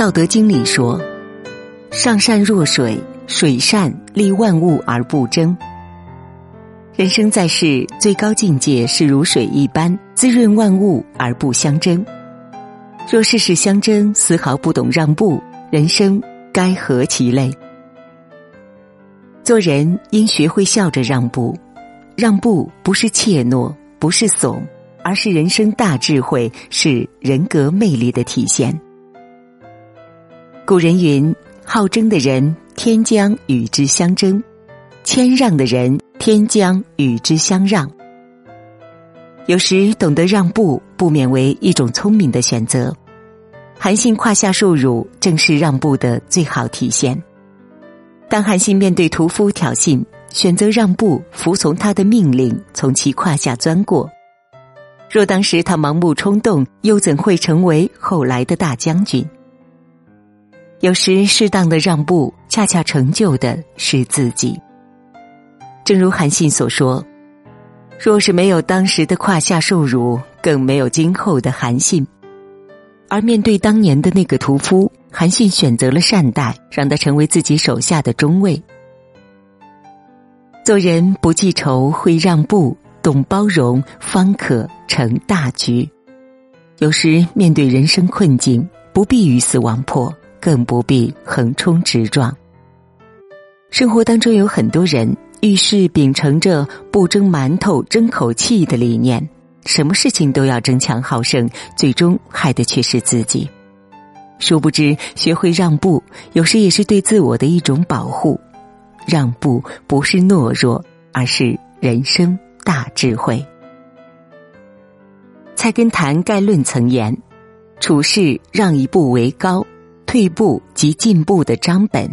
道德经里说：“上善若水，水善利万物而不争。”人生在世，最高境界是如水一般滋润万物而不相争。若事事相争，丝毫不懂让步，人生该何其累？做人应学会笑着让步，让步不是怯懦，不是怂，而是人生大智慧，是人格魅力的体现。古人云：“好争的人，天将与之相争；谦让的人，天将与之相让。”有时懂得让步，不免为一种聪明的选择。韩信胯下受辱，正是让步的最好体现。当韩信面对屠夫挑衅，选择让步，服从他的命令，从其胯下钻过。若当时他盲目冲动，又怎会成为后来的大将军？有时适当的让步，恰恰成就的是自己。正如韩信所说：“若是没有当时的胯下受辱，更没有今后的韩信。”而面对当年的那个屠夫，韩信选择了善待，让他成为自己手下的中尉。做人不记仇，会让步，懂包容，方可成大局。有时面对人生困境，不必鱼死网破。更不必横冲直撞。生活当中有很多人遇事秉承着不争馒头争口气的理念，什么事情都要争强好胜，最终害的却是自己。殊不知，学会让步，有时也是对自我的一种保护。让步不是懦弱，而是人生大智慧。《菜根谭概论》曾言：“处事让一步为高。”退步即进步的章本。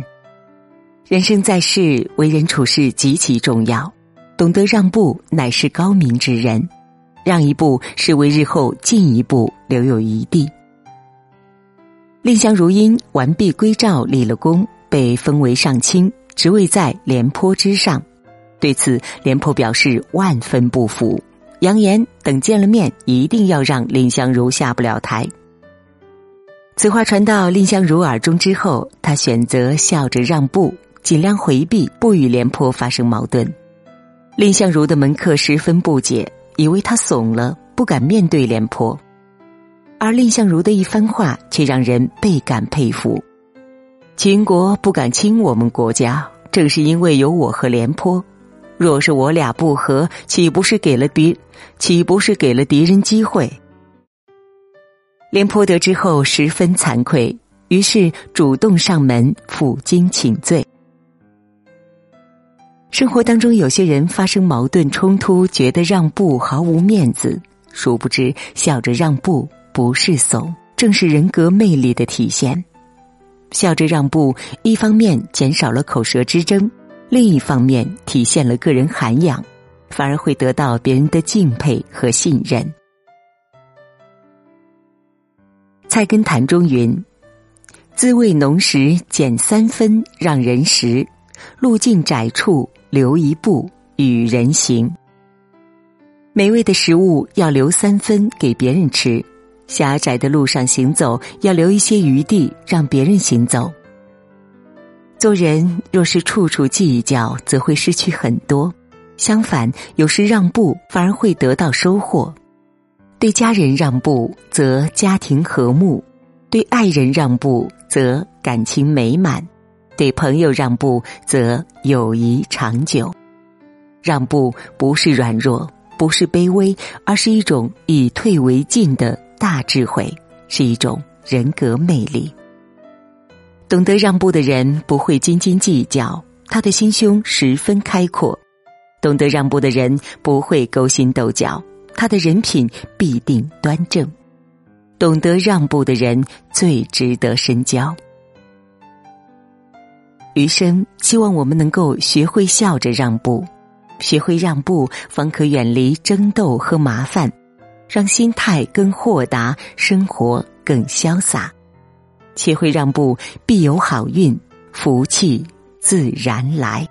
人生在世，为人处事极其重要。懂得让步，乃是高明之人。让一步，是为日后进一步留有余地。蔺相如因完璧归赵立了功，被封为上卿，职位在廉颇之上。对此，廉颇表示万分不服，扬言等见了面，一定要让蔺相如下不了台。此话传到蔺相如耳中之后，他选择笑着让步，尽量回避，不与廉颇发生矛盾。蔺相如的门客十分不解，以为他怂了，不敢面对廉颇。而蔺相如的一番话却让人倍感佩服。秦国不敢侵我们国家，正是因为有我和廉颇。若是我俩不和，岂不是给了敌，岂不是给了敌人机会？廉颇得知后十分惭愧，于是主动上门负荆请罪。生活当中，有些人发生矛盾冲突，觉得让步毫无面子，殊不知笑着让步不是怂，正是人格魅力的体现。笑着让步，一方面减少了口舌之争，另一方面体现了个人涵养，反而会得到别人的敬佩和信任。菜根谭中云：“滋味浓时减三分让人食，路径窄处留一步与人行。美味的食物要留三分给别人吃，狭窄的路上行走要留一些余地让别人行走。做人若是处处计较，则会失去很多；相反，有时让步反而会得到收获。”对家人让步，则家庭和睦；对爱人让步，则感情美满；对朋友让步，则友谊长久。让步不是软弱，不是卑微，而是一种以退为进的大智慧，是一种人格魅力。懂得让步的人不会斤斤计较，他的心胸十分开阔；懂得让步的人不会勾心斗角。他的人品必定端正，懂得让步的人最值得深交。余生，希望我们能够学会笑着让步，学会让步，方可远离争斗和麻烦，让心态更豁达，生活更潇洒。学会让步，必有好运，福气自然来。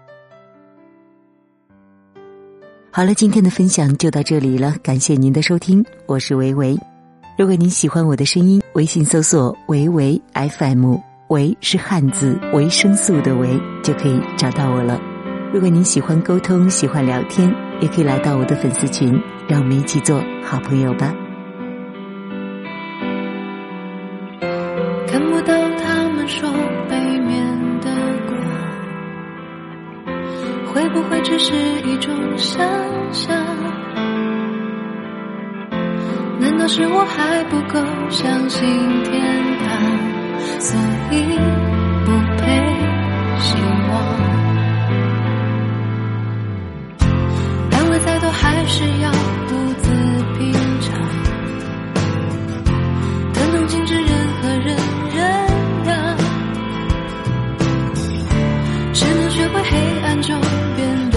好了，今天的分享就到这里了，感谢您的收听，我是维维。如果您喜欢我的声音，微信搜索“维维 FM”，维是汉字维生素的维，就可以找到我了。如果您喜欢沟通，喜欢聊天，也可以来到我的粉丝群，让我们一起做好朋友吧。不会只是一种想象？难道是我还不够相信天堂，所以不配希望？安慰再多还是要。黑暗中变